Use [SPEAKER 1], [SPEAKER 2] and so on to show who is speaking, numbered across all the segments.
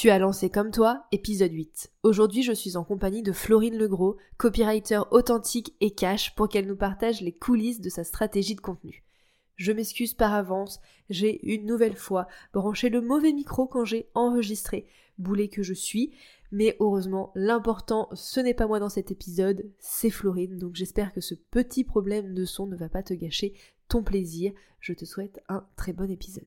[SPEAKER 1] Tu as lancé comme toi, épisode 8. Aujourd'hui, je suis en compagnie de Florine Legros, copywriter authentique et cash, pour qu'elle nous partage les coulisses de sa stratégie de contenu. Je m'excuse par avance, j'ai une nouvelle fois branché le mauvais micro quand j'ai enregistré. Boulet que je suis, mais heureusement, l'important, ce n'est pas moi dans cet épisode, c'est Florine, donc j'espère que ce petit problème de son ne va pas te gâcher ton plaisir. Je te souhaite un très bon épisode.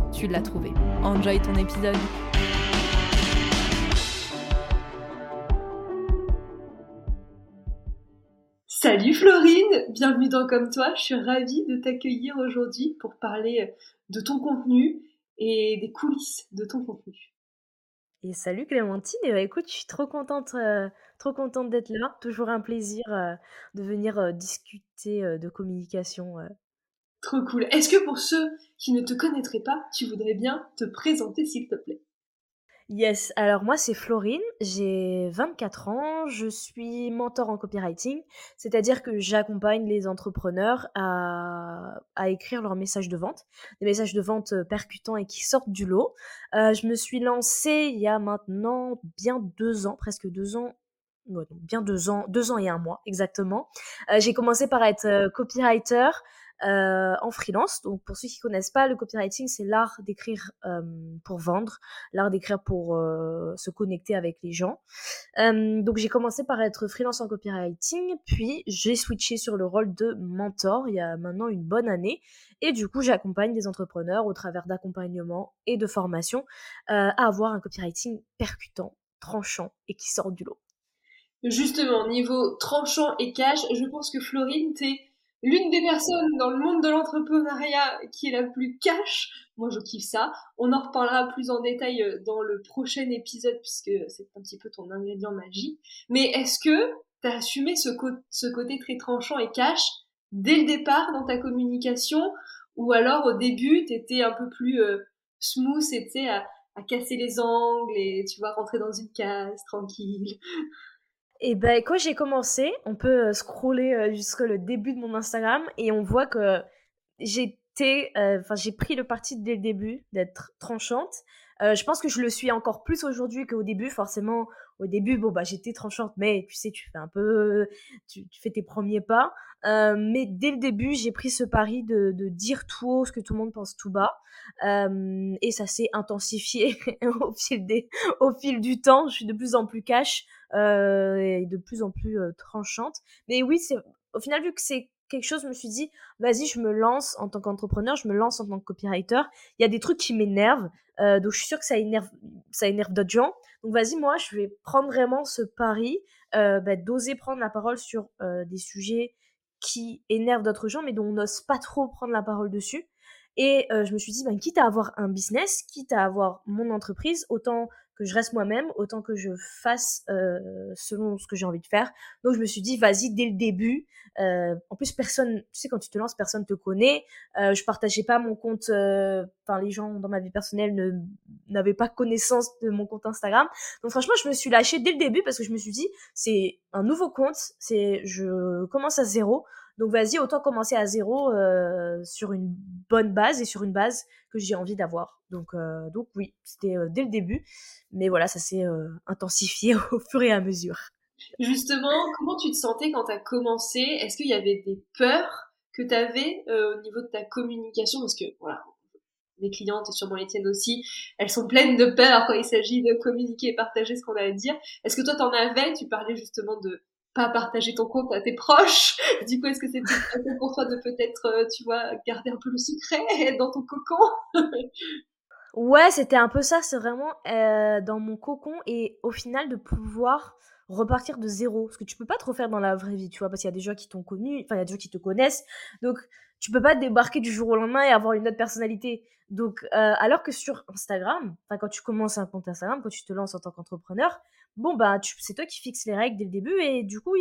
[SPEAKER 1] tu l'as trouvé. Enjoy ton épisode. Salut Florine, bienvenue dans Comme toi. Je suis ravie de t'accueillir aujourd'hui pour parler de ton contenu et des coulisses de ton contenu.
[SPEAKER 2] Et salut Clémentine, et bah, écoute, je suis trop contente, euh, trop contente d'être là. Toujours un plaisir euh, de venir euh, discuter de communication.
[SPEAKER 1] Trop cool. Est-ce que pour ceux qui ne te connaîtraient pas, tu voudrais bien te présenter s'il te plaît?
[SPEAKER 2] Yes, alors moi c'est Florine, j'ai 24 ans, je suis mentor en copywriting, c'est-à-dire que j'accompagne les entrepreneurs à, écrire leurs messages de vente, des messages de vente euh, percutants et qui sortent du lot. Euh, je me suis lancée il y a maintenant bien deux ans, presque deux ans, bien deux ans, deux ans et un mois exactement. Euh, j'ai commencé par être copywriter, euh, en freelance. Donc pour ceux qui connaissent pas, le copywriting, c'est l'art d'écrire euh, pour vendre, l'art d'écrire pour euh, se connecter avec les gens. donc j'ai commencé par être freelance en copywriting, puis j'ai switché sur le rôle de mentor il y a maintenant une bonne année. Et du coup, j'accompagne des entrepreneurs au travers d'accompagnement et de formation à avoir un copywriting percutant, tranchant et qui sort du lot.
[SPEAKER 1] Justement, niveau tranchant et cash, je pense que Florine, t'es l'une des personnes dans le monde de l'entrepreneuriat qui est la plus cash. Moi, je kiffe ça. On en reparlera plus en détail euh, dans le prochain épisode puisque c'est un petit peu ton ingrédient magique. Mais est-ce que tu as assumé ce, côté très tranchant et cash dès le départ dans ta communication? Ou alors au début, tu étais un peu plus euh, smooth et tu sais, à casser les angles et tu vois, rentrer dans une case tranquille?
[SPEAKER 2] et ben quand j'ai commencé, on peut euh, scroller euh, jusqu'au début de mon Instagram et on voit que j'étais, euh, enfin j'ai pris le parti dès le début d'être tranchante. je pense que je le suis encore plus aujourd'hui qu'au début. Forcément, au début, bon bah j'étais tranchante, mais tu sais, tu fais un peu, tu fais tes premiers pas. mais dès le début, j'ai pris ce pari de, de, dire tout haut ce que tout le monde pense tout bas. et ça s'est intensifié au fil des, au fil du temps. Je suis de plus en plus cash euh, et de plus en plus euh, tranchante. Mais oui, c'est au final vu que c'est quelque chose, je me suis dit, vas-y, je me lance en tant qu'entrepreneur, je me lance en tant que copywriter. Il y a des trucs qui m'énervent, euh, donc je suis sûre que ça énerve, ça énerve d'autres gens. Donc vas-y, moi, je vais prendre vraiment ce pari bah, d'oser prendre la parole sur des sujets qui énervent d'autres gens, mais dont on n'ose pas trop prendre la parole dessus. Et je me suis dit, ben, quitte à avoir un business, quitte à avoir mon entreprise, autant que je reste moi-même, autant que je fasse euh, selon ce que j'ai envie de faire. Donc je me suis dit, vas-y, dès le début. Euh, en plus, personne, tu sais, quand tu te lances, personne te connaît. Euh, je partageais pas mon compte, euh, enfin, les gens dans ma vie personnelle ne n'avaient pas connaissance de mon compte Instagram. Donc franchement, je me suis lâchée dès le début parce que je me suis dit, c'est un nouveau compte, c'est, je commence à zéro. Donc vas-y, autant commencer à zéro euh, sur une bonne base et sur une base que j'ai envie d'avoir. Donc, euh, donc oui, c'était euh, dès le début. Mais voilà, ça s'est intensifié au fur et à mesure.
[SPEAKER 1] Justement, comment tu te sentais quand tu as commencé? Est-ce qu'il y avait des peurs que tu avais au niveau de ta communication? Parce que voilà, mes clientes et sûrement les tiennes aussi, elles sont pleines de peur quand il s'agit de communiquer et partager ce qu'on a à dire. Est-ce que toi t'en avais? Tu parlais justement de pas partager ton compte à tes proches. Du coup, est-ce que c'est pour toi de peut-être, euh, tu vois, garder un peu le secret dans ton cocon?
[SPEAKER 2] Ouais, c'était un peu ça, c'est vraiment euh, dans mon cocon et au final de pouvoir repartir de zéro. Ce que tu peux pas trop faire dans la vraie vie, tu vois, parce qu'il y a des gens qui t'ont connu, enfin il y a des gens qui te connaissent, donc tu peux pas débarquer du jour au lendemain et avoir une autre personnalité. Donc, euh, alors que sur Instagram, quand tu commences un compte Instagram, quand tu te lances en tant qu'entrepreneur, bon bah c'est toi qui fixes les règles dès le début et du coup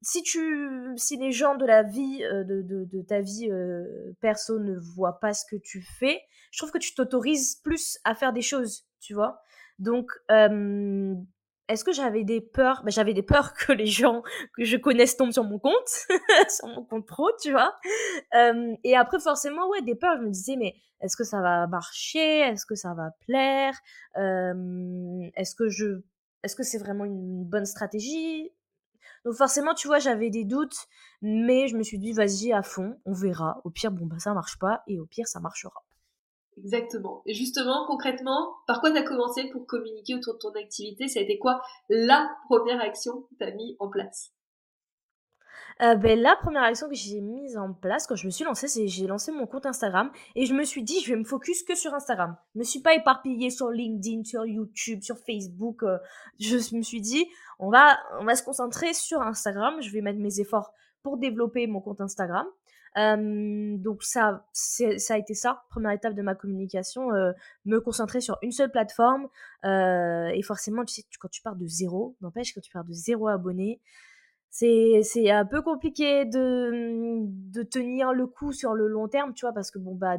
[SPEAKER 2] si tu si les gens de la vie euh, de, de, ta vie euh, perso ne voient pas ce que tu fais je trouve que tu t'autorises plus à faire des choses tu vois donc euh, est-ce que j'avais des peurs? Ben, j'avais des peurs que les gens que je connaisse tombent sur mon compte sur mon compte pro tu vois? Et après forcément ouais des peurs je me disais mais est-ce que ça va marcher? Est-ce que ça va plaire? Est-ce que je est-ce que c'est vraiment une bonne stratégie? Donc forcément, tu vois, j'avais des doutes, mais je me suis dit, vas-y, à fond, on verra. Au pire, bon, bah ça marche pas, et au pire, ça marchera.
[SPEAKER 3] Exactement. Et justement, concrètement, par quoi tu as commencé pour communiquer autour de ton activité? Ça a été quoi la première action que tu as mis en place?
[SPEAKER 2] Euh, ben, la première action que j'ai mise en place quand je me suis lancée, c'est j'ai lancé mon compte Instagram et je me suis dit, je vais me focus que sur Instagram. Je me suis pas éparpillée sur LinkedIn, sur YouTube, sur Facebook. Euh, je me suis dit, on va, on va se concentrer sur Instagram. Je vais mettre mes efforts pour développer mon compte Instagram. Euh, donc ça, ça a été ça, première étape de ma communication, me concentrer sur une seule plateforme. et forcément, quand tu pars de zéro, n'empêche, quand tu pars de zéro abonné, c'est un peu compliqué de, de tenir le coup sur le long terme, tu vois, parce que bon, bah,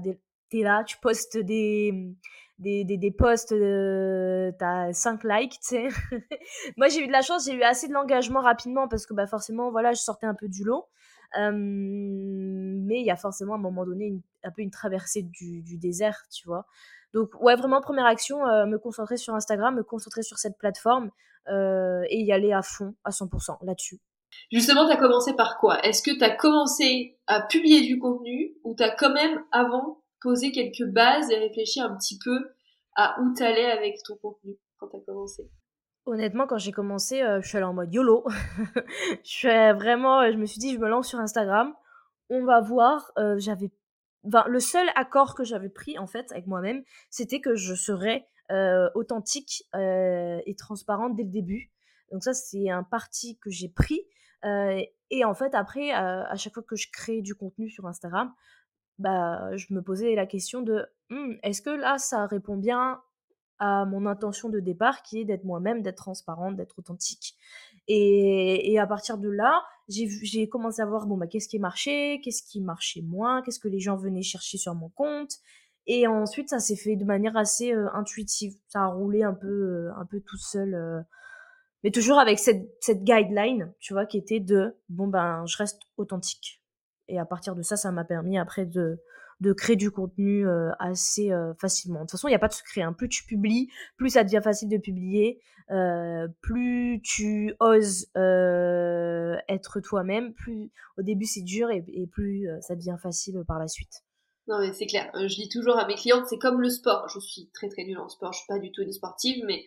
[SPEAKER 2] t'es là, tu postes des, des, des, des posts, euh, t'as 5 likes, tu sais. Moi, j'ai eu de la chance, j'ai eu assez de l'engagement rapidement parce que bah, forcément, voilà, je sortais un peu du lot. Mais il y a forcément à un moment donné un peu une traversée du, désert, tu vois. Donc, ouais, vraiment, première action, euh, me concentrer sur Instagram, me concentrer sur cette plateforme euh, et y aller à fond, à 100% là-dessus.
[SPEAKER 3] Justement, tu as commencé par quoi? Est-ce que tu as commencé à publier du contenu ou tu as quand même avant posé quelques bases et réfléchi un petit peu à où tu allais avec ton contenu quand tu as commencé?
[SPEAKER 2] Honnêtement, quand j'ai commencé, euh, je suis allée en mode YOLO. je suis vraiment, euh, je me suis dit, je me lance sur Instagram. On va voir. Euh, j'avais, le seul accord que j'avais pris en fait avec moi-même, c'était que je serais authentique et transparente dès le début. Donc ça, c'est un parti que j'ai pris et en fait, après, à chaque fois que je crée du contenu sur Instagram, bah, je me posais la question de «Mmh, est-ce que là, ça répond bien à mon intention de départ qui est d'être moi-même, d'être transparente, d'être authentique. Et, à partir de là, j'ai commencé à voir bon bah qu'est-ce qui marchait, qu'est-ce qui marchait moins, qu'est-ce que les gens venaient chercher sur mon compte. Et ensuite, ça s'est fait de manière assez intuitive. Ça a roulé un peu, un peu tout seul mais toujours avec cette, cette guideline, tu vois, qui était de bon ben je reste authentique. Et à partir de ça, ça m'a permis après de, de créer du contenu euh, assez euh, facilement. De toute façon, il n'y a pas de secret. Hein. Plus tu publies, plus ça devient facile de publier, euh, plus tu oses être toi-même, plus au début c'est dur et, plus ça devient facile par la suite.
[SPEAKER 3] Non mais c'est clair. Je dis toujours à mes clientes, c'est comme le sport. Je suis très très nulle en sport. Je suis pas du tout une sportive, mais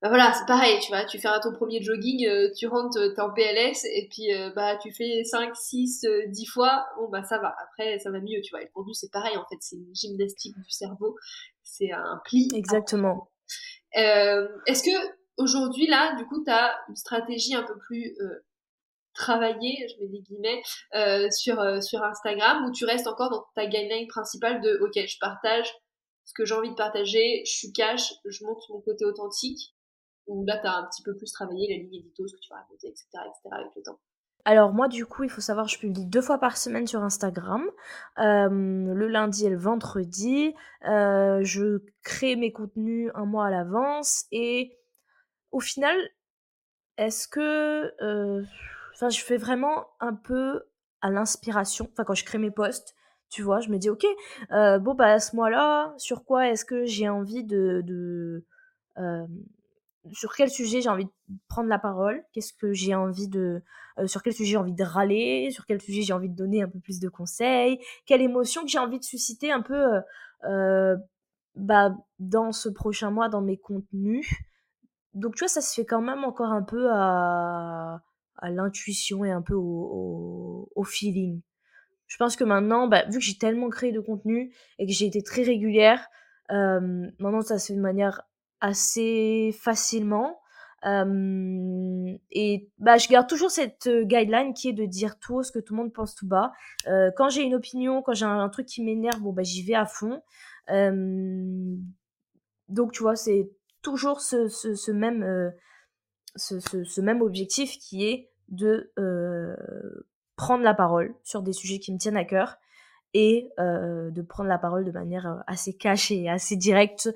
[SPEAKER 3] bah voilà, c'est pareil, tu vois, tu fais ton premier jogging, euh, tu rentres, t'es en PLS, et puis euh, bah tu fais 5, 6, 10 fois, bon bah ça va, après ça va mieux, tu vois. Et le contenu c'est pareil en fait, c'est une gymnastique du cerveau, c'est un pli.
[SPEAKER 2] Exactement.
[SPEAKER 3] Euh, Est-ce que aujourd'hui là, du coup, t'as une stratégie un peu plus euh, travaillée, je mets des guillemets, sur, sur Instagram, ou tu restes encore dans ta guideline principale de ok, je partage ce que j'ai envie de partager, je suis cash, je montre mon côté authentique ou là, tu as un petit peu plus travaillé la ligne édito, ce que tu vas raconter, etc., avec le temps
[SPEAKER 2] alors moi du coup il faut savoir je publie deux fois par semaine sur Instagram, euh, le lundi et le vendredi. Euh, je crée mes contenus un mois à l'avance et au final est-ce que euh, enfin je fais vraiment un peu à l'inspiration. Enfin quand je crée mes posts, tu vois, je me dis ok bon bah à ce mois-là sur quoi est-ce que j'ai envie de sur quel sujet j'ai envie de prendre la parole, qu'est-ce que j'ai envie de, euh, sur quel sujet j'ai envie de râler, sur quel sujet j'ai envie de donner un peu plus de conseils, quelle émotion que j'ai envie de susciter un peu euh, euh, bah, dans ce prochain mois dans mes contenus? Donc tu vois, ça se fait quand même encore un peu à, l'intuition et un peu au, au, feeling. Je pense que maintenant, bah, vu que j'ai tellement créé de contenu et que j'ai été très régulière, maintenant, ça se fait de manière assez facilement. et bah, je garde toujours cette guideline qui est de dire tout ce que tout le monde pense tout bas. quand j'ai une opinion, quand j'ai un, truc qui m'énerve, bon, bah, j'y vais à fond. donc, tu vois, c'est toujours ce, ce, même, ce, ce, même objectif qui est de prendre la parole sur des sujets qui me tiennent à cœur et de prendre la parole de manière assez cachée, assez directe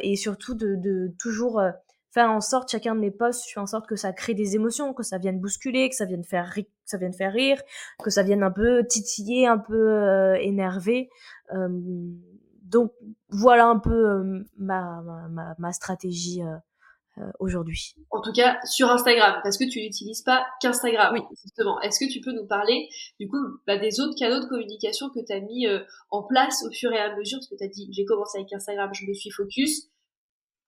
[SPEAKER 2] et surtout de, de toujours faire en sorte chacun de mes posts, je fais en sorte que ça crée des émotions, que ça vienne bousculer, que ça vienne faire rire, que ça vienne faire rire, que ça vienne un peu titiller, un peu énerver. donc voilà un peu ma, ma, ma, stratégie euh, aujourd'hui.
[SPEAKER 3] En tout cas, sur Instagram, parce que tu n'utilises pas qu'Instagram, oui. justement. Est-ce que tu peux nous parler, du coup, bah, des autres canaux de communication que tu as mis euh, en place au fur et à mesure? Parce que tu as dit, j'ai commencé avec Instagram, je me suis focus.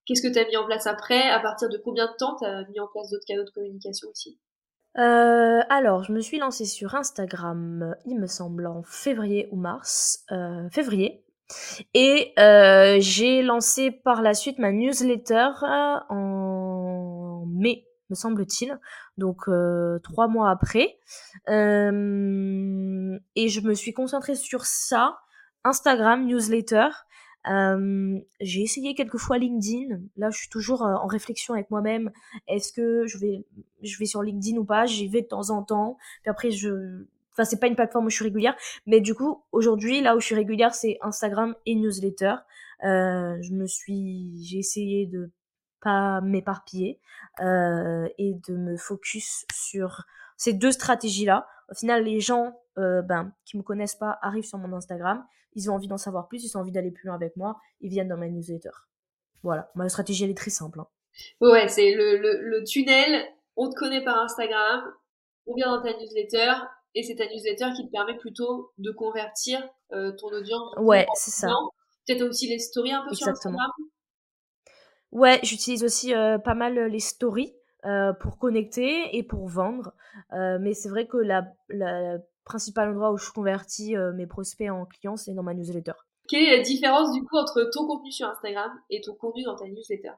[SPEAKER 3] Qu'est-ce que tu as mis en place après? À partir de combien de temps tu as mis en place d'autres canaux de communication aussi?
[SPEAKER 2] Euh, alors, je me suis lancée sur Instagram, il me semble, en février ou mars. Euh, février. Et euh, j'ai lancé par la suite ma newsletter euh, en mai, me semble-t-il, donc euh, trois mois après. et je me suis concentrée sur ça, Instagram, newsletter. j'ai essayé quelques fois LinkedIn. Là, je suis toujours en réflexion avec moi-même. Est-ce que je vais, je vais sur LinkedIn ou pas? J'y vais de temps en temps. Puis après, je, Enfin, c'est pas une plateforme où je suis régulière, mais du coup, aujourd'hui, là où je suis régulière, c'est Instagram et newsletter. Euh, je me suis, j'ai essayé de pas m'éparpiller euh, et de me focus sur ces deux stratégies-là. Au final, les gens euh, ben, qui me connaissent pas arrivent sur mon Instagram, ils ont envie d'en savoir plus, ils ont envie d'aller plus loin avec moi, ils viennent dans ma newsletter. Voilà, ma stratégie elle est très simple. Hein.
[SPEAKER 3] Ouais, c'est le, le, le tunnel, on te connaît par Instagram, on vient dans ta newsletter, et c'est ta newsletter qui te permet plutôt de convertir euh, ton audience.
[SPEAKER 2] Ouais, c'est ça.
[SPEAKER 3] Peut-être aussi les stories un peu sur Instagram.
[SPEAKER 2] Ouais, j'utilise aussi euh, pas mal les stories euh, pour connecter et pour vendre. mais c'est vrai que la, la principal endroit où je convertis mes prospects en clients, c'est dans ma newsletter.
[SPEAKER 3] Quelle est la différence du coup entre ton contenu sur Instagram et ton contenu dans ta newsletter?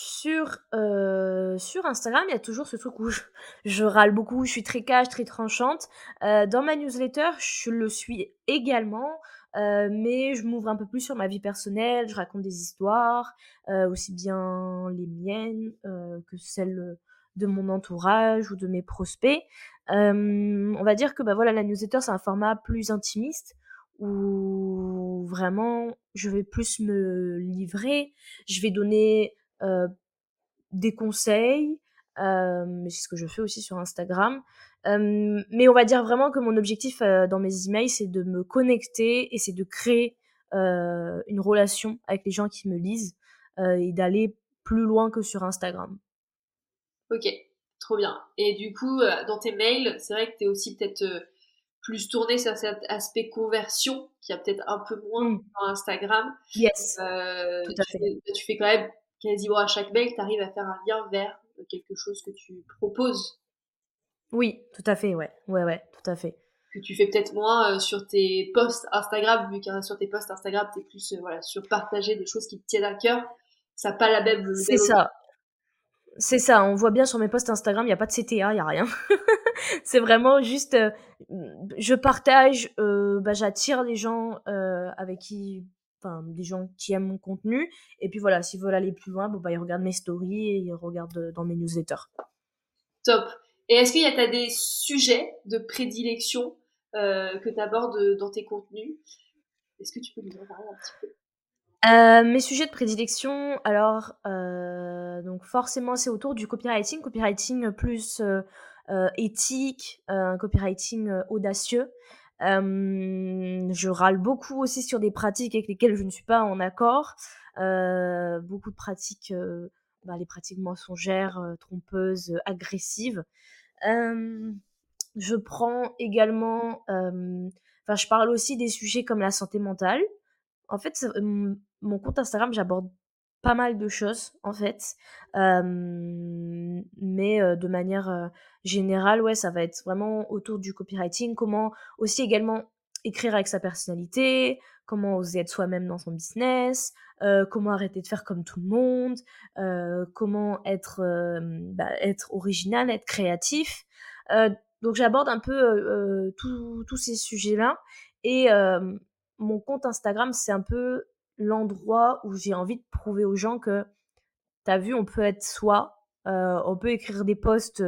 [SPEAKER 2] Sur, euh, sur Instagram, il y a toujours ce truc où je, râle beaucoup, je suis très cash, très tranchante. Euh, dans ma newsletter, je le suis également, euh, mais je m'ouvre un peu plus sur ma vie personnelle, je raconte des histoires, aussi bien les miennes que celles de mon entourage ou de mes prospects. on va dire que bah voilà, la newsletter, c'est un format plus intimiste où vraiment je vais plus me livrer, je vais donner des conseils, euh, c'est ce que je fais aussi sur Instagram. Euh, mais on va dire vraiment que mon objectif dans mes emails, c'est de me connecter et c'est de créer une relation avec les gens qui me lisent et d'aller plus loin que sur Instagram.
[SPEAKER 3] Ok, trop bien. Et du coup, dans tes mails, c'est vrai que tu es aussi peut-être plus tourné sur cet aspect conversion, qui a peut-être un peu moins mmh. dans Instagram.
[SPEAKER 2] Yes. tout à
[SPEAKER 3] fait. tu fais quand même quasiment à chaque mail, tu arrives à faire un lien vers quelque chose que tu proposes.
[SPEAKER 2] Oui, tout à fait, ouais. Ouais, ouais, tout à fait.
[SPEAKER 3] Que tu fais peut-être moins euh, sur tes posts Instagram, vu que sur tes posts Instagram, tu es plus euh, voilà, sur partager des choses qui te tiennent à cœur. Ça n'a pas la même.
[SPEAKER 2] C'est ça. C'est ça, on voit bien sur mes posts Instagram, il n'y a pas de CTA, il n'y a rien. c'est vraiment juste, euh, je partage, bah, j'attire les gens avec qui enfin des gens qui aiment mon contenu. Et puis voilà s'ils veulent aller plus loin bon bah ils regardent mes stories et ils regardent euh, dans mes newsletters.
[SPEAKER 3] Top. Et est-ce qu'il y a as des sujets de prédilection euh, que tu abordes dans tes contenus? Est-ce que tu peux nous en parler un petit peu?
[SPEAKER 2] Euh, mes sujets de prédilection, alors donc forcément c'est autour du copywriting, copywriting plus éthique, un copywriting audacieux. Je râle beaucoup aussi sur des pratiques avec lesquelles je ne suis pas en accord. Beaucoup de pratiques, bah, les pratiques mensongères, trompeuses, agressives. je prends également, enfin, je parle aussi des sujets comme la santé mentale. En fait, mon compte Instagram, j'aborde pas mal de choses en fait. mais de manière générale, ouais, ça va être vraiment autour du copywriting. Comment aussi également écrire avec sa personnalité, comment oser être soi-même dans son business, comment arrêter de faire comme tout le monde, comment être, bah, être original, être créatif. donc j'aborde un peu tous ces sujets-là. Et mon compte Instagram, c'est un peu l'endroit où j'ai envie de prouver aux gens que, t'as vu, on peut être soi, on peut écrire des posts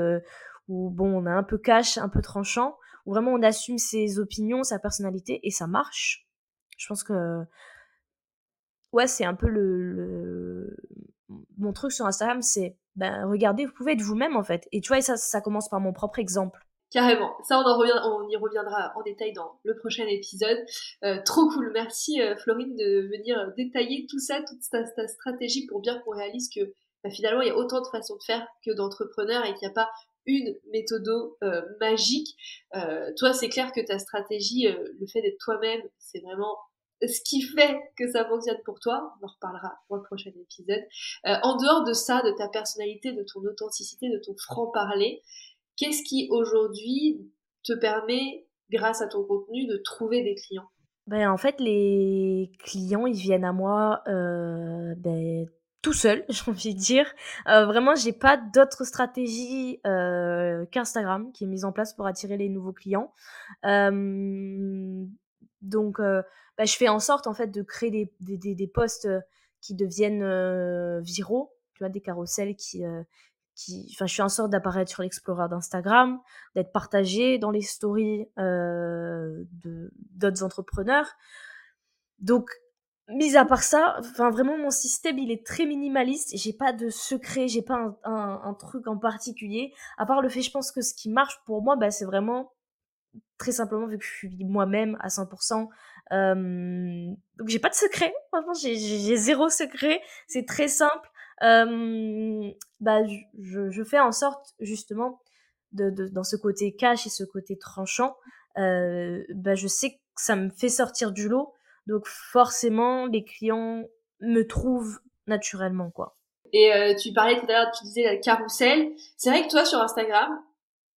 [SPEAKER 2] où, bon, on est un peu cash, un peu tranchant, où vraiment on assume ses opinions, sa personnalité, et ça marche. Je pense que ouais, c'est un peu le, mon truc sur Instagram, c'est ben regardez, vous pouvez être vous-même en fait. Et tu vois, ça, ça commence par mon propre exemple.
[SPEAKER 3] Carrément. Ça, on, en revient, on y reviendra en détail dans le prochain épisode. Euh, trop cool. Merci euh, Florine de venir détailler tout ça, toute ta, stratégie pour bien qu'on réalise que bah, finalement, il y a autant de façons de faire que d'entrepreneurs et qu'il n'y a pas une méthode euh, magique. toi, c'est clair que ta stratégie, le fait d'être toi-même, c'est vraiment ce qui fait que ça fonctionne pour toi, on en reparlera dans le prochain épisode. Euh, en dehors de ça, de ta personnalité, de ton authenticité, de ton franc-parler, qu'est-ce qui aujourd'hui te permet, grâce à ton contenu, de trouver des clients?
[SPEAKER 2] Ben, En fait, les clients, ils viennent à moi euh, ben, tout seul, j'ai envie de dire. Euh, vraiment, j'ai pas d'autre stratégie euh, qu'Instagram qui est mise en place pour attirer les nouveaux clients. Donc, euh, bah, je fais en sorte en fait de créer des, des, des, posts qui deviennent viraux, tu vois, des carousels qui, enfin, je fais en sorte d'apparaître sur l'Explorer d'Instagram, d'être partagé dans les stories de d'autres entrepreneurs. Donc, mis à part ça, enfin vraiment mon système il est très minimaliste. J'ai pas de secret, j'ai pas un, truc en particulier. À part le fait, je pense que ce qui marche pour moi, bah, c'est vraiment très simplement vu que je suis moi-même à 100%. Euh, donc j'ai pas de secret, vraiment j'ai zéro secret, c'est très simple. Euh, bah, je, fais en sorte justement de, dans ce côté cash et ce côté tranchant, euh, bah, je sais que ça me fait sortir du lot, donc forcément les clients me trouvent naturellement quoi.
[SPEAKER 3] Et euh, tu parlais tout à l'heure, tu disais la carousel. C'est vrai que toi sur Instagram,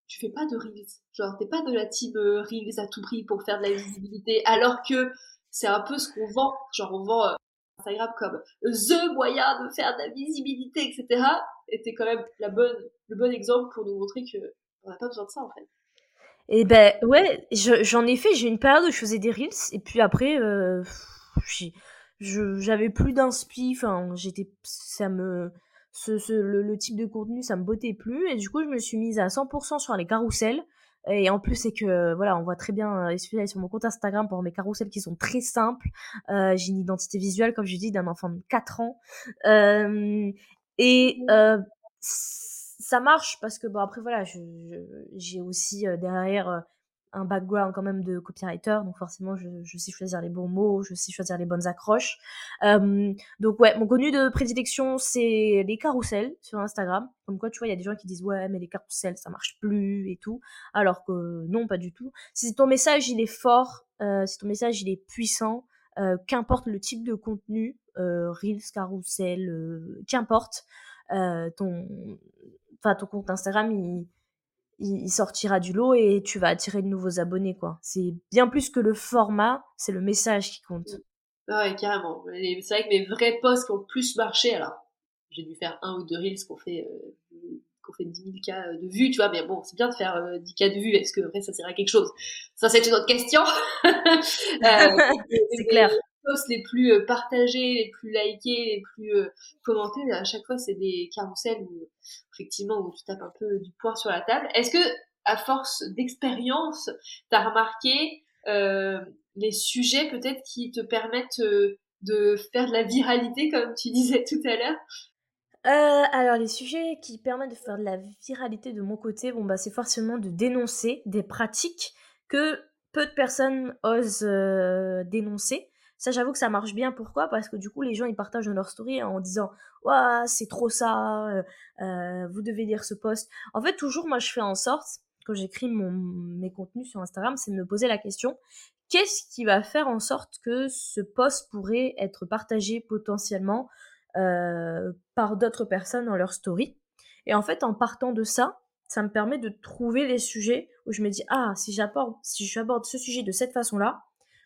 [SPEAKER 3] tu fais pas de reels. Genre, t'es pas de la team reels à tout prix pour faire de la visibilité, alors que c'est un peu ce qu'on vend. Genre, on vend Instagram comme the moyen de faire de la visibilité, etc. Et t'es quand même la bonne, le bon exemple pour nous montrer que on n'a pas besoin de ça, en fait.
[SPEAKER 2] Et eh ben, ouais, j'en ai fait, j'ai une période où je faisais des reels, et puis après, euh, j'avais plus d'inspi, enfin, j'étais, ça me, ce, le, type de contenu, ça me bottait plus. Et du coup, je me suis mise à 100% sur les carousels. Et en plus, c'est que, voilà, on voit très bien, il suffit sur mon compte Instagram pour mes carousels qui sont très simples. Euh, j'ai une identité visuelle, comme je dis, d'un enfant de 4 ans. Euh, et euh, ça marche parce que, bon, après, voilà, j'ai aussi derrière un background quand même de copywriter, donc forcément je, sais choisir les bons mots, je sais choisir les bonnes accroches. Euh, donc ouais, mon contenu de prédilection c'est les carousels sur Instagram. Comme quoi tu vois, il y a des gens qui disent ouais mais les carousels ça marche plus et tout, alors que non pas du tout. Si ton message il est fort, euh, si ton message il est puissant, euh, qu'importe le type de contenu, reels, carousel, qu'importe, ton, enfin ton compte Instagram il il, sortira du lot et tu vas attirer de nouveaux abonnés, quoi. C'est bien plus que le format, c'est le message qui compte.
[SPEAKER 3] Ouais, carrément. C'est vrai que mes vrais posts qui ont le plus marché, alors, j'ai dû faire un ou deux reels qu'on fait, euh, qu'on fait 10 000 cas de vues, tu vois, mais bon, c'est bien de faire 10 euh, cas de vues. Est-ce que après ça sert à quelque chose? Ça, c'est une autre question.
[SPEAKER 2] euh, c'est clair
[SPEAKER 3] les plus euh, partagés, les plus likés, les plus euh, commentés, à chaque fois, c'est des carousels où, effectivement, tu tapes un peu du poing sur la table. Est-ce que, à force d'expérience, tu as remarqué euh, les sujets peut-être qui te permettent de faire de la viralité, comme tu disais tout à l'heure?
[SPEAKER 2] Alors les sujets qui permettent de faire de la viralité de mon côté, bon bah c'est forcément de dénoncer des pratiques que peu de personnes osent dénoncer. Ça, j'avoue que ça marche bien. Pourquoi? Parce que du coup, les gens, ils partagent dans leur story en disant c'est trop ça, euh, euh, vous devez lire ce post. En fait, toujours, moi, je fais en sorte, quand j'écris mes contenus sur Instagram, c'est de me poser la question qu'est-ce qui va faire en sorte que ce post pourrait être partagé potentiellement euh, par d'autres personnes dans leur story? Et en fait, en partant de ça, ça me permet de trouver les sujets où je me dis ah si j'aborde si j'aborde ce sujet de cette façon-là,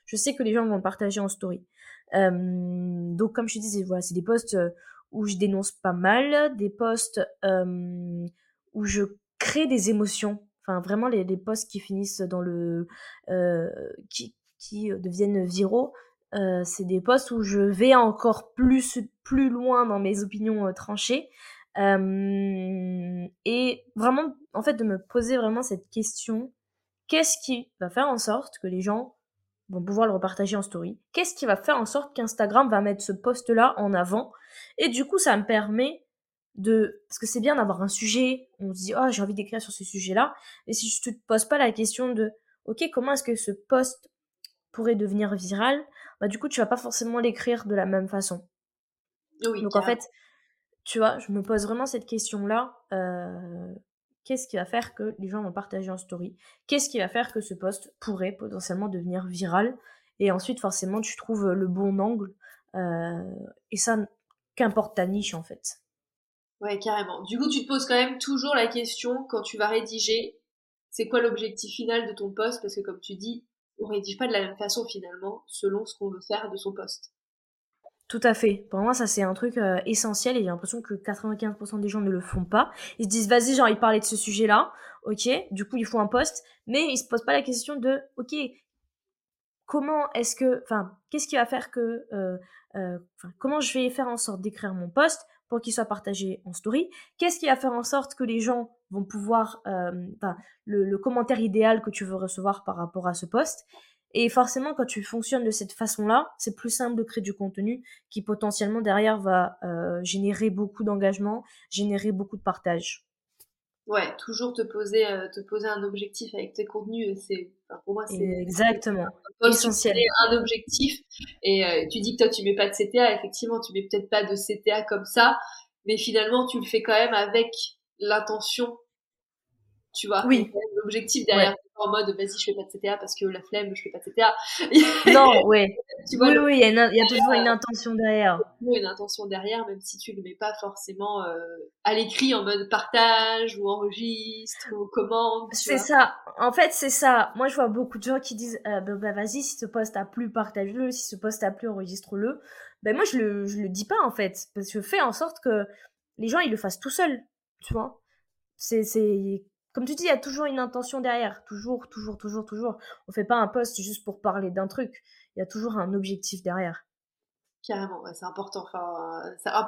[SPEAKER 2] je sais que les gens vont partager en story. Euh, donc comme je disais c'est des posts euh, où je dénonce pas mal, des posts euh, où je crée des émotions. Enfin vraiment les, les posts qui finissent dans le qui qui deviennent viraux. c'est des posts où je vais encore plus plus loin dans mes opinions tranchées et vraiment, en fait, de me poser vraiment cette question, qu'est-ce qui va faire en sorte que les gens vont pouvoir le repartager en story Qu'est-ce qui va faire en sorte qu'Instagram va mettre ce post-là en avant? Et du coup, ça me permet de... Parce que c'est bien d'avoir un sujet, on se dit, oh, j'ai envie d'écrire sur ce sujet-là, et si je te pose pas la question de, ok, comment est-ce que ce post pourrait devenir viral? Bah du coup, tu vas pas forcément l'écrire de la même façon. Oui, Donc en fait, tu vois, je me pose vraiment cette question-là. Euh, qu'est-ce qui va faire que les gens vont partager en story? Qu'est-ce qui va faire que ce post pourrait potentiellement devenir viral? Et ensuite, forcément, tu trouves le bon angle. Euh, et ça, qu'importe ta niche, en fait.
[SPEAKER 3] Ouais, carrément. Du coup, tu te poses quand même toujours la question quand tu vas rédiger, c'est quoi l'objectif final de ton post? Parce que comme tu dis, on rédige pas de la même façon finalement, selon ce qu'on veut faire de son post.
[SPEAKER 2] Tout à fait. Pour moi, ça c'est un truc euh, essentiel et j'ai l'impression que 95% des gens ne le font pas. Ils se disent, vas-y, j'ai envie de de ce sujet-là. Ok. Du coup, il faut un post, mais ils se posent pas la question de, ok, comment est-ce que, enfin, qu'est-ce qui va faire que, euh, euh, comment je vais faire en sorte d'écrire mon post pour qu'il soit partagé en story? Qu'est-ce qui va faire en sorte que les gens vont pouvoir, enfin, le, le commentaire idéal que tu veux recevoir par rapport à ce post? Et forcément, quand tu fonctionnes de cette façon-là, c'est plus simple de créer du contenu qui potentiellement derrière va euh, générer beaucoup d'engagement, générer beaucoup de partage.
[SPEAKER 3] Ouais, toujours te poser, euh, te poser un objectif avec tes contenus, c'est, pour moi, c'est
[SPEAKER 2] exactement essentiel.
[SPEAKER 3] Un objectif. Et euh, tu dis que toi, tu mets pas de CTA. Effectivement, tu mets peut-être pas de CTA comme ça, mais finalement, tu le fais quand même avec l'intention tu vois.
[SPEAKER 2] Oui.
[SPEAKER 3] L'objectif derrière, en mode vas-y, je fais pas de CTA parce que la flemme, je fais pas de CTA.
[SPEAKER 2] non, ouais. tu vois, oui, oui, il y, a, toujours une intention derrière.
[SPEAKER 3] Il y a une intention derrière, même si tu le mets pas forcément euh, à l'écrit en mode partage ou enregistre ou commande.
[SPEAKER 2] C'est ça. En fait, c'est ça. Moi, je vois beaucoup de gens qui disent euh, bah, bah, vas-y, si ce poste a plu, partage-le. Si ce poste a plu, enregistre-le. Ben moi, je le, je le dis pas en fait. Parce que je fais en sorte que les gens, ils le fassent tout seuls. Tu vois c'est comme tu dis, il y a toujours une intention derrière. Toujours, toujours, toujours, toujours. On fait pas un post juste pour parler d'un truc. Il y a toujours un objectif derrière.
[SPEAKER 3] Carrément, c'est important. Enfin,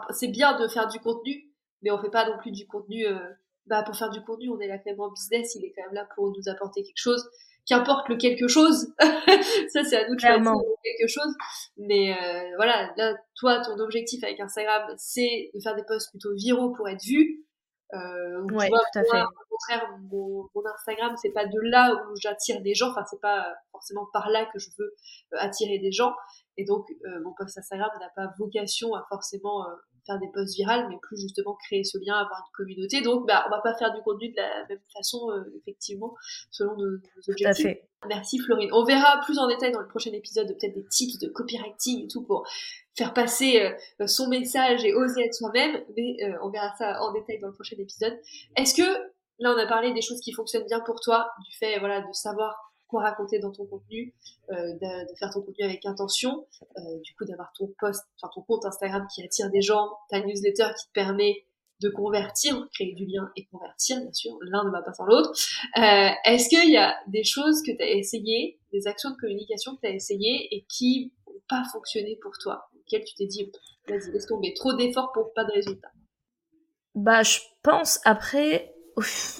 [SPEAKER 3] c'est bien de faire du contenu, mais on fait pas non plus du contenu. Euh, bah, pour faire du contenu, on est là quand même en business. Il est quand même là pour nous apporter quelque chose. Qu'importe le quelque chose. ça, c'est à nous de choisir quelque chose. Mais euh, voilà, là, toi, ton objectif avec Instagram, c'est de faire des posts plutôt viraux pour être vus. Euh,
[SPEAKER 2] ouais, tout à fait
[SPEAKER 3] contraire, mon, Instagram, c'est pas de là où j'attire des gens. Enfin, c'est pas forcément par là que je veux euh, attirer des gens. Et donc, euh, mon post Instagram n'a pas vocation à forcément euh, faire des posts virales, mais plus justement créer ce lien, avoir une communauté. Donc, bah, on va pas faire du contenu de la même façon, effectivement, selon nos, objectifs. Merci Florine. On verra plus en détail dans le prochain épisode peut-être des tips de copywriting et tout pour faire passer son message et oser être soi-même, mais on verra ça en détail dans le prochain épisode. Est-ce que Là, on a parlé des choses qui fonctionnent bien pour toi, du fait voilà de savoir quoi raconter dans ton contenu, euh, de, faire ton contenu avec intention, euh, du coup d'avoir ton post, enfin ton compte Instagram qui attire des gens, ta newsletter qui te permet de convertir, créer du lien et convertir, bien sûr, l'un ne va pas sans l'autre. Euh, est-ce qu'il y a des choses que tu as essayé, des actions de communication que tu as essayé et qui n'ont pas fonctionné pour toi, auxquelles tu t'es dit, vas-y, laisse tomber, trop d'efforts pour pas de résultats?
[SPEAKER 2] Bah, je pense après,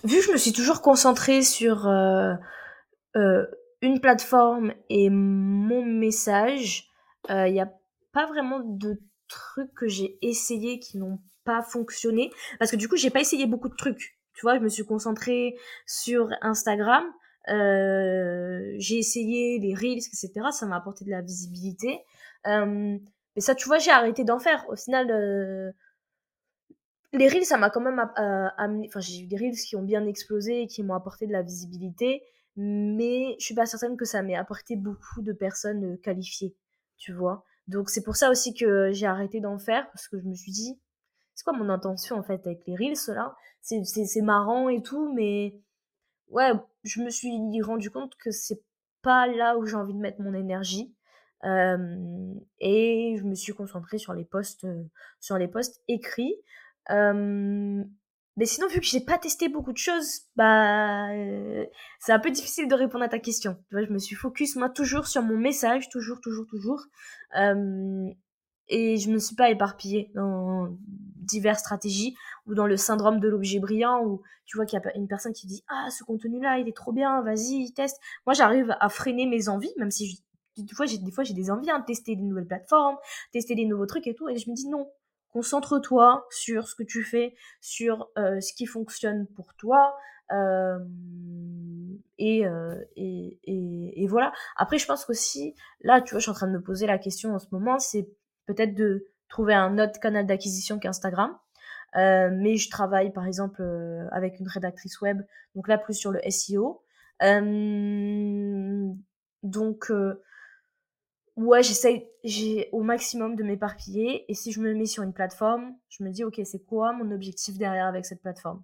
[SPEAKER 2] vu que je me suis toujours concentrée sur une plateforme et mon message, il euh, n'y a pas vraiment de trucs que j'ai essayé qui n'ont pas fonctionné. Parce que du coup, j'ai pas essayé beaucoup de trucs. Tu vois, je me suis concentrée sur Instagram. j'ai essayé les reels, etc. Ça m'a apporté de la visibilité. mais ça, tu vois, j'ai arrêté d'en faire. Au final, les reels, ça m'a quand même euh, amené. Enfin, j'ai eu des reels qui ont bien explosé et qui m'ont apporté de la visibilité, mais je suis pas certaine que ça m'ait apporté beaucoup de personnes euh, qualifiées, tu vois. Donc, c'est pour ça aussi que j'ai arrêté d'en faire, parce que je me suis dit, c'est quoi mon intention en fait avec les reels là? C'est marrant et tout, mais ouais, je me suis rendu compte que c'est pas là où j'ai envie de mettre mon énergie. Euh, et je me suis concentrée sur les posts, sur les posts écrits. Euh, mais sinon, vu que j'ai pas testé beaucoup de choses, bah, euh, c'est un peu difficile de répondre à ta question. Tu vois, je me suis focus moi toujours sur mon message, toujours, toujours, toujours, et je me suis pas éparpillée dans diverses stratégies ou dans le syndrome de l'objet brillant où tu vois qu'il y a une personne qui dit ah ce contenu-là il est trop bien, vas-y teste. Moi, j'arrive à freiner mes envies, même si des fois j'ai des fois j'ai des envies hein, de tester des nouvelles plateformes, tester des nouveaux trucs et tout, et je me dis non, Concentre-toi sur ce que tu fais, sur euh, ce qui fonctionne pour toi. Euh, et, euh, et, voilà. Après, je pense qu'aussi, là, tu vois, je suis en train de me poser la question en ce moment, c'est peut-être de trouver un autre canal d'acquisition qu'Instagram. mais je travaille, par exemple, avec une rédactrice web, donc là, plus sur le SEO. donc, ouais, j'essaye j'ai au maximum de m'éparpiller. Et si je me mets sur une plateforme, je me dis, ok, c'est quoi mon objectif derrière avec cette plateforme?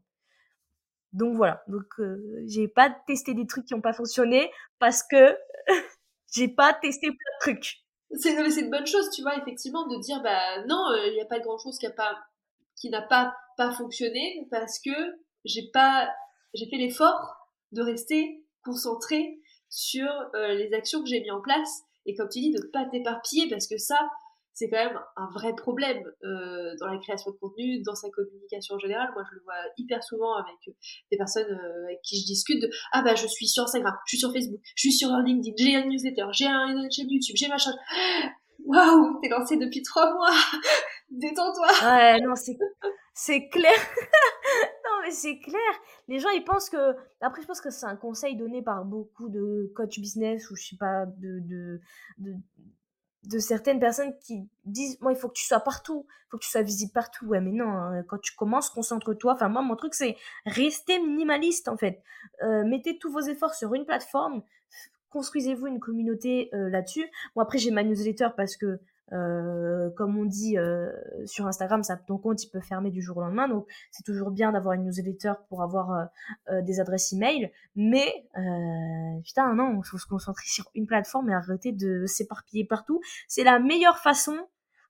[SPEAKER 2] Donc voilà. Donc euh, j'ai pas testé des trucs qui n'ont pas fonctionné parce que j'ai pas testé plein de trucs.
[SPEAKER 3] C'est une bonne chose, tu vois, effectivement, de dire, bah non, euh, il n'y a pas grand chose qui a pas n'a pas pas fonctionné parce que j'ai pas j'ai fait l'effort de rester concentré sur euh, les actions que j'ai mis en place et comme tu dis, de ne pas t'éparpiller parce que ça, c'est quand même un vrai problème euh, dans la création de contenu, dans sa communication en général. Moi, je le vois hyper souvent avec des personnes euh, avec qui je discute de ah bah je suis sur Instagram, je suis sur Facebook, je suis sur LinkedIn, j'ai un newsletter, j'ai un, une chaîne YouTube, j'ai machin. Waouh, t'es lancé depuis trois mois. Détends-toi.
[SPEAKER 2] Ouais, non, c'est c'est clair. c'est clair. Les gens, ils pensent que. Après, je pense que c'est un conseil donné par beaucoup de coach business ou je sais pas, de, de, de, de certaines personnes qui disent Moi, il faut que tu sois partout. Il faut que tu sois visible partout. Ouais, mais non, hein, quand tu commences, concentre-toi. Enfin, moi, mon truc, c'est rester minimaliste, en fait. Euh, mettez tous vos efforts sur une plateforme. Construisez-vous une communauté euh, là-dessus. Bon, après, j'ai ma newsletter parce que euh, comme on dit euh, sur Instagram, ça, ton compte il peut fermer du jour au lendemain, donc c'est toujours bien d'avoir une newsletter pour avoir euh, des adresses email. Mais putain non, il faut se concentrer sur une plateforme et arrêter de s'éparpiller partout. C'est la meilleure façon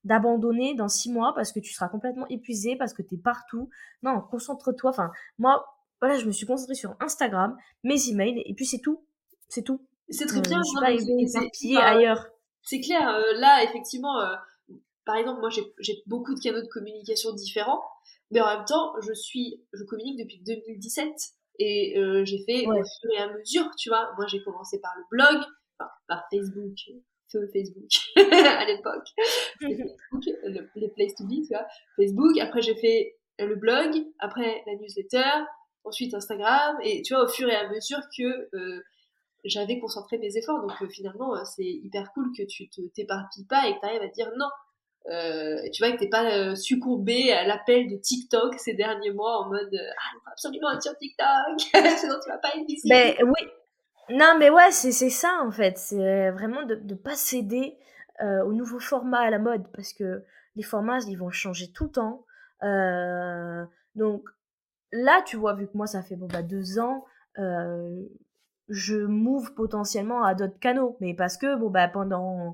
[SPEAKER 2] d'abandonner dans six mois parce que tu seras complètement épuisé parce que t'es partout. Non, concentre-toi. Enfin, moi, voilà, je me suis concentrée sur Instagram, mes emails et puis c'est tout, c'est tout.
[SPEAKER 3] C'est très bien.
[SPEAKER 2] Je suis pas éparpillée ailleurs
[SPEAKER 3] c'est clair, euh, là, effectivement, euh, par exemple, moi, j'ai beaucoup de canaux de communication différents, mais en même temps, je suis, je communique depuis 2017 et euh, j'ai fait au fur et à mesure, tu vois. Moi, j'ai commencé par le blog, par Facebook, feu Facebook à l'époque, les place to be, tu vois, Facebook. Après, j'ai fait le blog, après la newsletter, ensuite Instagram, et tu vois, au fur et à mesure que j'avais concentré mes efforts. Donc euh, finalement, euh, c'est hyper cool que tu te t'éparpilles pas et que tu arrives à dire non. Euh, tu vois que t'es pas succombé à l'appel de TikTok ces derniers mois en mode ah faut absolument être sur TikTok sinon tu vas pas être visible.
[SPEAKER 2] Ben oui, non mais ouais c'est ça en fait, c'est vraiment de ne pas céder au nouveau format à la mode parce que les formats ils vont changer tout le temps. donc là tu vois vu que moi ça fait bon bah deux ans je m'ouvre potentiellement à d'autres canaux. Mais parce que, bon, bah, pendant,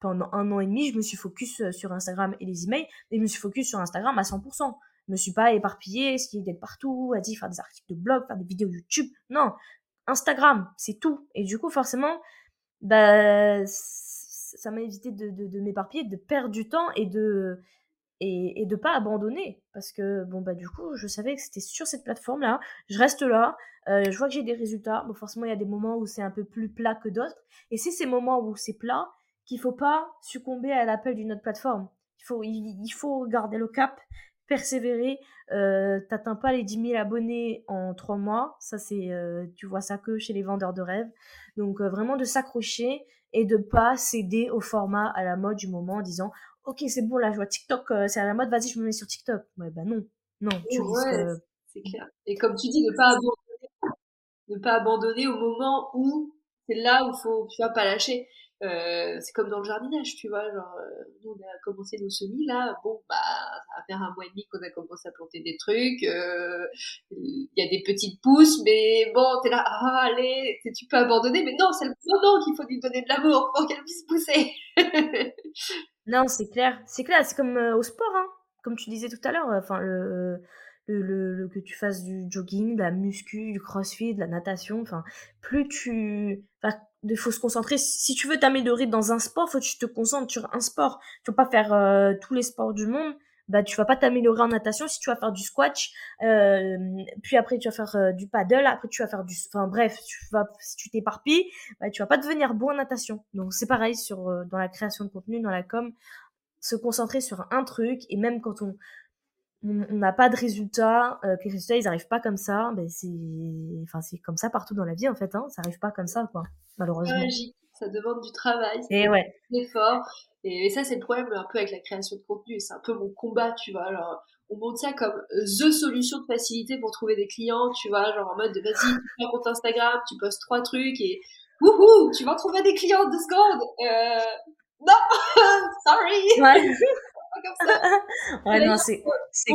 [SPEAKER 2] pendant un an et demi, je me suis focus euh, sur Instagram et les emails, et je me suis focus sur Instagram à 100%. Je me suis pas éparpillée, ce qui est d'être partout, à dire faire des articles de blog, faire des vidéos YouTube. Non, Instagram, c'est tout. Et du coup, forcément, bah, ça m'a évité de m'éparpiller, de perdre du temps et de, et, et de pas abandonner parce que bon bah du coup je savais que c'était sur cette plateforme là je reste là euh, je vois que j'ai des résultats. Bon forcément il y a des moments où c'est un peu plus plat que d'autres et c'est ces moments où c'est plat qu'il faut pas succomber à l'appel d'une autre plateforme. Il faut il, faut garder le cap persévérer euh, t'atteins pas les 10 000 abonnés en trois mois ça c'est euh, tu vois ça que chez les vendeurs de rêves. Donc vraiment de s'accrocher et de pas céder au format à la mode du moment en disant ok, c'est bon, là, je vois TikTok, euh, c'est à la mode, vas-y, je me mets sur TikTok. Ouais, bah non, non, tu
[SPEAKER 3] ouais, C'est clair. Et comme tu dis, ne pas abandonner, ne pas abandonner au moment où c'est là où faut, tu vas pas lâcher. Euh, c'est comme dans le jardinage, tu vois. Genre, euh, nous, on a commencé nos semis là. Bon, bah, ça va faire un mois et demi qu'on a commencé à planter des trucs. Euh, il y a des petites pousses, mais bon, t'es là, ah, allez, tu peux abandonner. Mais non, c'est le moment qu'il faut lui donner de l'amour pour qu'elle puisse pousser.
[SPEAKER 2] non, c'est clair. C'est clair, c'est comme au sport, hein. Comme tu disais tout à l'heure, enfin, le, le, que tu fasses du jogging, de la muscu, du crossfit, de la natation, enfin, plus tu, il faut se concentrer. Si tu veux t'améliorer dans un sport, faut que tu te concentres sur un sport. Tu vas pas faire euh, tous les sports du monde. Bah, tu vas pas t'améliorer en natation si tu vas faire du squash, euh, puis après tu vas faire euh, du paddle, après tu vas faire du, enfin bref, tu vas, si tu t'éparpilles, bah, tu vas pas devenir bon en natation. Donc c'est pareil sur dans la création de contenu, dans la com, se concentrer sur un truc et même quand on on n'a pas de résultats, que les résultats ils n'arrivent pas comme ça, ben c'est, enfin c'est comme ça partout dans la vie en fait, hein, ça arrive pas comme ça quoi malheureusement.
[SPEAKER 3] Ça demande du travail,
[SPEAKER 2] et ouais.
[SPEAKER 3] effort. Et, ça, c'est le problème un peu avec la création de contenu. C'est un peu mon combat, tu vois. Alors, on monte ça comme euh, the solution de facilité pour trouver des clients, tu vois. Genre en mode, vas-y, tu fais un compte Instagram, tu postes trois trucs et wouhou, tu vas trouver des clients en deux secondes. Euh, non, sorry. Ouais.
[SPEAKER 2] comme ça. ouais, non, c'est,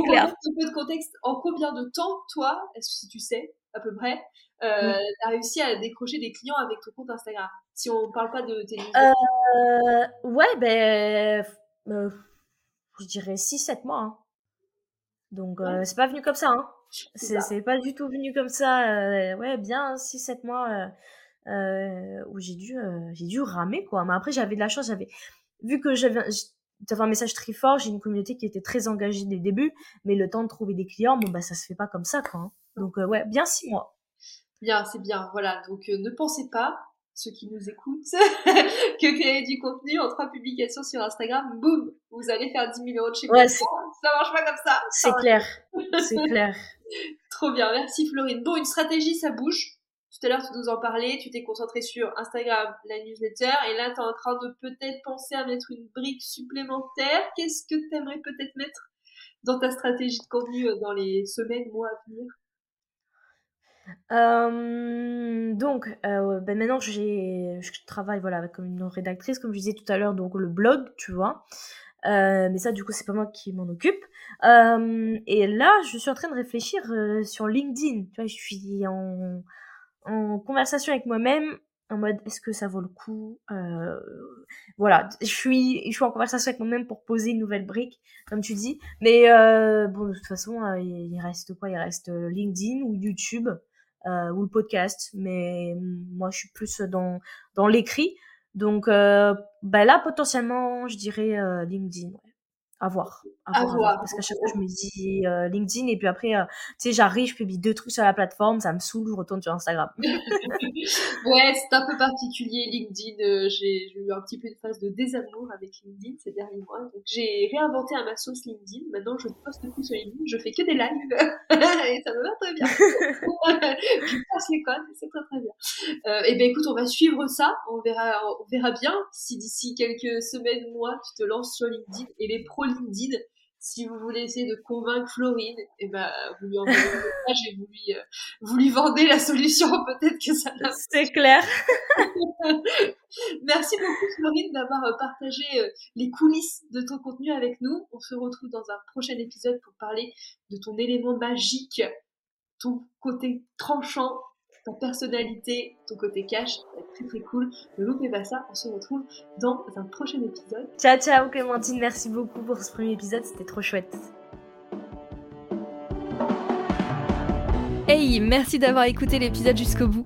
[SPEAKER 2] clair.
[SPEAKER 3] Un peu de contexte. En combien de temps, toi, si tu sais, à peu près, euh, tu as réussi à décrocher des clients avec ton compte Instagram? Si on parle pas de tes
[SPEAKER 2] euh, Ouais, ben, euh, je dirais 6-7 mois. Hein. Donc, euh, c'est pas venu comme ça. Hein. C'est, pas du tout venu comme ça. Euh, ouais, bien 6-7 mois où j'ai dû, j'ai dû ramer, quoi. Mais après, j'avais de la chance. J'avais vu que j'avais un message très fort, j'ai une communauté qui était très engagée dès le début, mais le temps de trouver des clients, bon bah ça se fait pas comme ça quoi. Hein. Donc ouais, bien six mois.
[SPEAKER 3] Bien, c'est bien. Voilà. Donc, euh, ne pensez pas, ceux qui nous écoutent, que créer du contenu en trois publications sur Instagram, boum, vous allez faire 10 000 euros de chez ouais, Ça marche pas comme ça.
[SPEAKER 2] C'est clair. c'est clair.
[SPEAKER 3] Trop bien. Merci Florine. Bon, une stratégie, ça bouge. Tout à l'heure, tu nous en parlais, tu t'es concentré sur Instagram, la newsletter, et là, tu es en train de peut-être penser à mettre une brique supplémentaire. Qu'est-ce que tu aimerais peut-être mettre dans ta stratégie de contenu euh, dans les semaines, mois à venir?
[SPEAKER 2] Donc, euh, ben maintenant je travaille, voilà, avec une rédactrice, comme je disais tout à l'heure, donc le blog, tu vois? Euh, mais ça, du coup, c'est pas moi qui m'en occupe. et là, je suis en train de réfléchir, euh, sur LinkedIn. Tu vois? Je suis en en conversation avec moi-même, en mode: «Est-ce que ça vaut le coup?» voilà, je suis je suis en conversation avec moi-même pour poser une nouvelle brique, comme tu dis. Mais bon, de toute façon, il reste quoi? Il reste, LinkedIn ou YouTube euh, ou le podcast. Mais moi, je suis plus dans, dans l'écrit. Donc, euh, bah là, potentiellement, je dirais euh, LinkedIn. Ouais. À voir. À, voir, Parce qu'à chaque fois, je me dis euh, LinkedIn et puis après, euh, tu sais, j'arrive, je publie deux trucs sur la plateforme, ça me saoule, je retourne sur Instagram.
[SPEAKER 3] ouais, c'est un peu particulier LinkedIn. Euh, j'ai eu un petit peu une phase de désamour avec LinkedIn ces derniers mois. Donc j'ai réinventé à ma sauce LinkedIn. Maintenant, je poste plus sur LinkedIn, je fais que des lives et ça me va très bien. je passe les codes et c'est très très bien. Et ben écoute, on va suivre ça. On verra, on verra bien si d'ici quelques semaines, mois, tu te lances sur LinkedIn et les pros LinkedIn. Si vous voulez essayer de convaincre Florine, et eh ben, vous lui envoyez un message et vous lui, euh, vous lui vendez la solution. Peut-être que ça
[SPEAKER 2] C'est clair.
[SPEAKER 3] Merci beaucoup Florine d'avoir euh, partagé euh, les coulisses de ton contenu avec nous. On se retrouve dans un prochain épisode pour parler de ton élément magique, ton côté tranchant ta personnalité, ton côté cash, ça va être très très cool. Ne loupez pas ça, on se retrouve dans un prochain épisode.
[SPEAKER 2] Ciao ciao Clémentine, merci beaucoup pour ce premier épisode, c'était trop chouette.
[SPEAKER 1] Hey, merci d'avoir écouté l'épisode jusqu'au bout.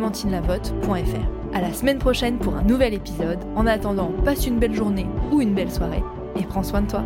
[SPEAKER 1] hello@clémentinelavote.fr. À la semaine prochaine pour un nouvel épisode. En attendant, passe une belle journée ou une belle soirée et prends soin de toi.